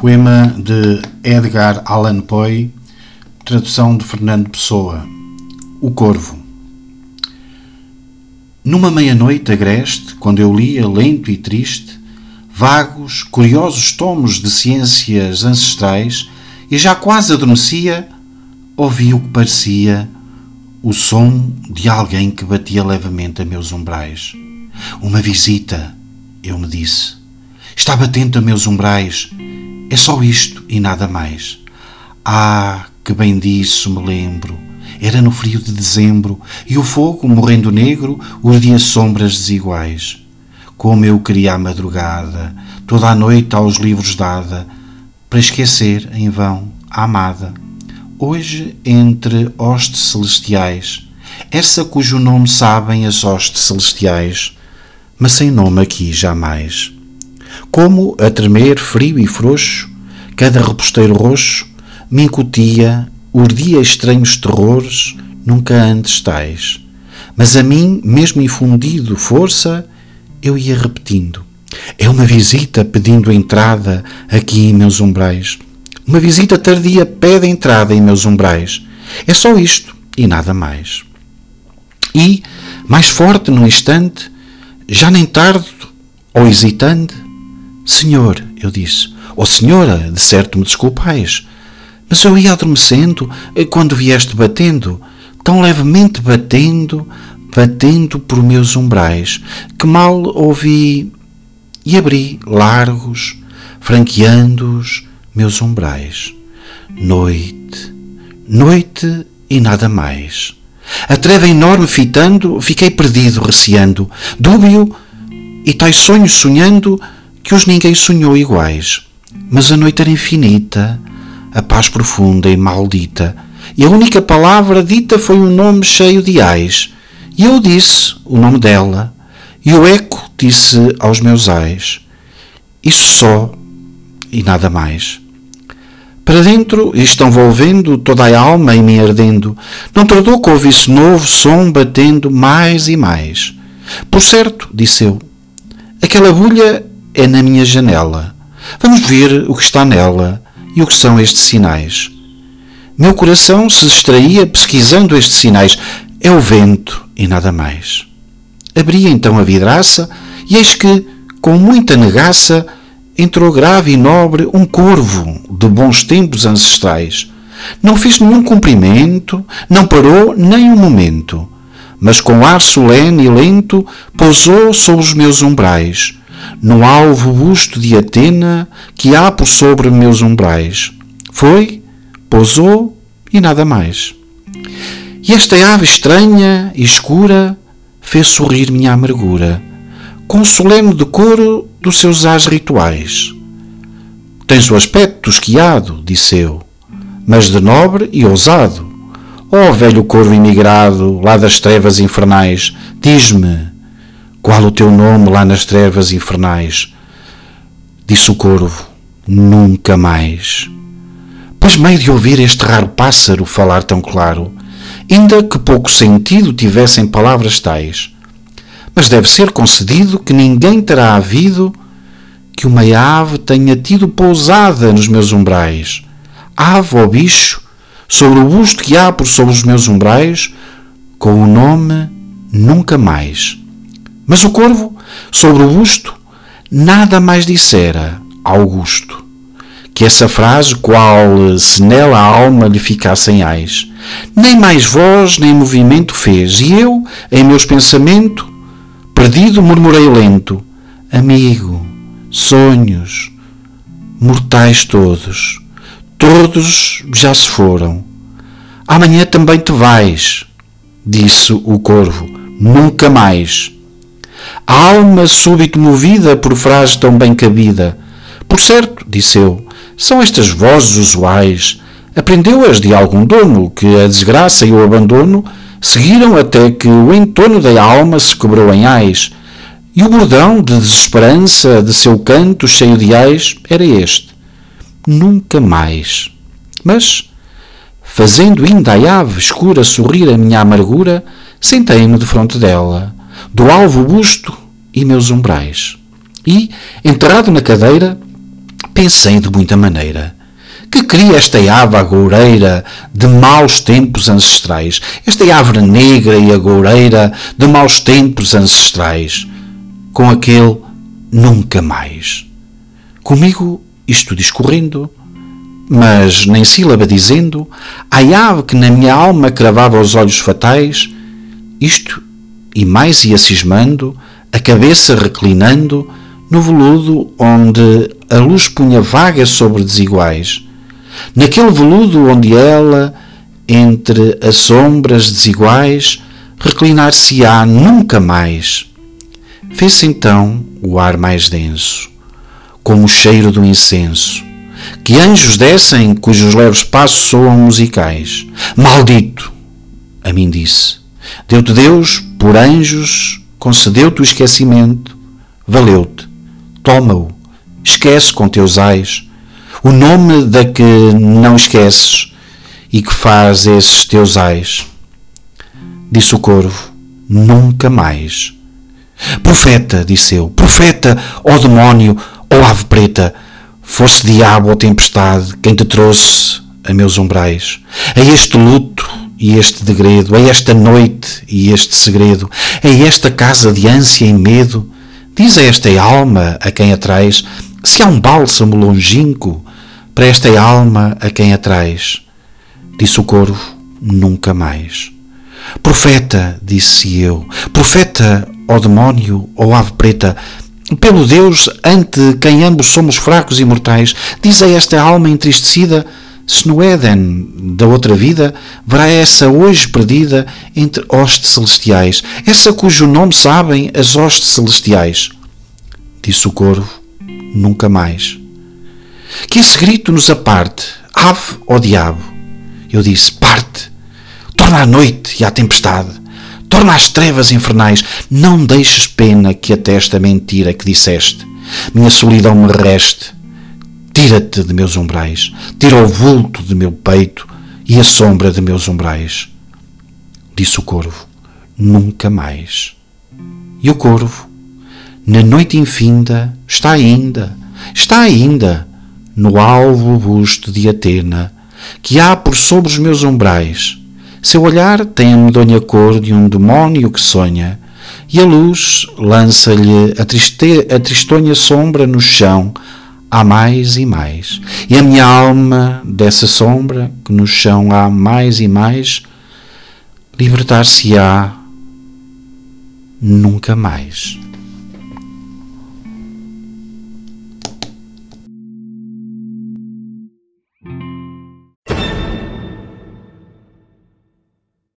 Poema de Edgar Allan Poe, tradução de Fernando Pessoa. O Corvo. Numa meia-noite agreste, quando eu lia, lento e triste, vagos, curiosos tomos de ciências ancestrais, e já quase adormecia, ouvi o que parecia o som de alguém que batia levemente a meus umbrais. Uma visita, eu me disse. Está batendo a meus umbrais. É só isto e nada mais. Ah, que bem disso me lembro. Era no frio de dezembro e o fogo, morrendo negro, urdia sombras desiguais. Como eu queria a madrugada, toda a noite aos livros dada, para esquecer, em vão, a amada. Hoje, entre hostes celestiais, essa cujo nome sabem as hostes celestiais, mas sem nome aqui jamais. Como, a tremer frio e frouxo, cada reposteiro roxo me incutia, urdia estranhos terrores, nunca antes tais. Mas a mim, mesmo infundido força, eu ia repetindo. É uma visita pedindo entrada aqui em meus umbrais. Uma visita tardia pede entrada em meus umbrais. É só isto e nada mais. E, mais forte num instante, já nem tardo ou hesitante, Senhor, eu disse, ou oh, Senhora, de certo me desculpais, mas eu ia adormecendo quando vieste batendo, tão levemente batendo, batendo por meus umbrais, que mal ouvi e abri largos, franqueando-os meus umbrais. Noite, noite e nada mais. A treva enorme fitando, fiquei perdido, receando, dúbio e tais sonhos sonhando que os ninguém sonhou iguais. Mas a noite era infinita, a paz profunda e maldita, e a única palavra dita foi um nome cheio de ais. E eu disse o nome dela, e o eco disse aos meus ais. Isso só e nada mais. Para dentro estão envolvendo toda a alma em mim ardendo. Não tardou que ouvisse novo som batendo mais e mais. Por certo, disse eu, aquela bulha é na minha janela. Vamos ver o que está nela e o que são estes sinais. Meu coração se distraía pesquisando estes sinais. É o vento e nada mais. Abri então a vidraça e eis que, com muita negaça, entrou grave e nobre um corvo de bons tempos ancestrais. Não fez nenhum cumprimento, não parou nem um momento, mas com ar solene e lento pousou sobre os meus umbrais, no alvo busto de Atena que há por sobre meus umbrais. Foi, pousou e nada mais. E esta ave estranha e escura fez sorrir minha amargura com o solene decoro dos seus ais rituais. Tens o aspecto esquiado, disse eu, mas de nobre e ousado. Ó oh, velho corvo imigrado, lá das trevas infernais, diz-me, qual o teu nome lá nas trevas infernais? Disse o corvo, nunca mais. Pois meio de ouvir este raro pássaro falar tão claro, ainda que pouco sentido tivessem palavras tais, mas deve ser concedido que ninguém terá havido que uma ave tenha tido pousada nos meus umbrais. Ave ou bicho, sobre o busto que há por sobre os meus umbrais, com o nome Nunca Mais. Mas o corvo, sobre o busto, nada mais dissera, Augusto, que essa frase, qual se nela a alma lhe ficassem ais. Nem mais voz nem movimento fez, e eu, em meus pensamentos, Perdido murmurei lento, amigo, sonhos, mortais todos, todos já se foram. Amanhã também te vais, disse o corvo, nunca mais. A alma súbito movida por frase tão bem cabida. Por certo, disse eu, são estas vozes usuais. Aprendeu-as de algum dono que a desgraça e o abandono Seguiram até que o entorno da alma se cobrou em ais, e o bordão de desesperança de seu canto cheio de ais era este: Nunca mais. Mas, fazendo ainda a ave escura sorrir a minha amargura, sentei-me de fronte dela, do alvo busto e meus umbrais. E, enterrado na cadeira, Pensei de muita maneira. Que cria esta ave agoureira de maus tempos ancestrais, esta árvore negra e agoureira de maus tempos ancestrais, com aquele nunca mais. Comigo isto discorrendo, mas nem sílaba dizendo, a ave que na minha alma cravava os olhos fatais, isto e mais ia cismando, a cabeça reclinando, no veludo onde a luz punha vaga sobre desiguais. Naquele veludo onde ela, entre as sombras desiguais, reclinar-se-á nunca mais. Fez-se então o ar mais denso, como o cheiro do incenso, que anjos descem cujos leves passos soam musicais. Maldito! A mim disse. Deu-te Deus, por anjos, concedeu-te o esquecimento, valeu-te toma-o, esquece com teus ais o nome da que não esqueces e que faz esses teus ais. Disse o corvo, nunca mais. Profeta, disse eu, profeta, ó demónio, ó ave preta, fosse diabo ou tempestade quem te trouxe a meus umbrais, a este luto e este degredo, a esta noite e este segredo, a esta casa de ânsia e medo, Diz a esta alma a quem atrás se há um bálsamo longínquo para esta alma a quem atrás. Disse o corvo, nunca mais. Profeta, disse eu, profeta, ó demónio, ó ave preta, pelo Deus ante quem ambos somos fracos e mortais, diz a esta alma entristecida se no Éden da outra vida verá essa hoje perdida entre hostes celestiais, essa cujo nome sabem as hostes celestiais. Disse o corvo, nunca mais. Que esse grito nos aparte, ave ou diabo. Eu disse, parte, torna a noite e a tempestade, torna as trevas infernais, não deixes pena que ateste a mentira que disseste. Minha solidão me reste, Tira-te de meus umbrais, tira o vulto de meu peito e a sombra de meus umbrais. Disse o corvo, nunca mais. E o corvo, na noite infinda, está ainda, está ainda, no alvo busto de Atena, que há por sobre os meus umbrais. Seu olhar tem a medonha cor de um demónio que sonha, e a luz lança-lhe a, a tristonha sombra no chão, há mais e mais. E a minha alma, dessa sombra que no chão há mais e mais, libertar-se-á nunca mais.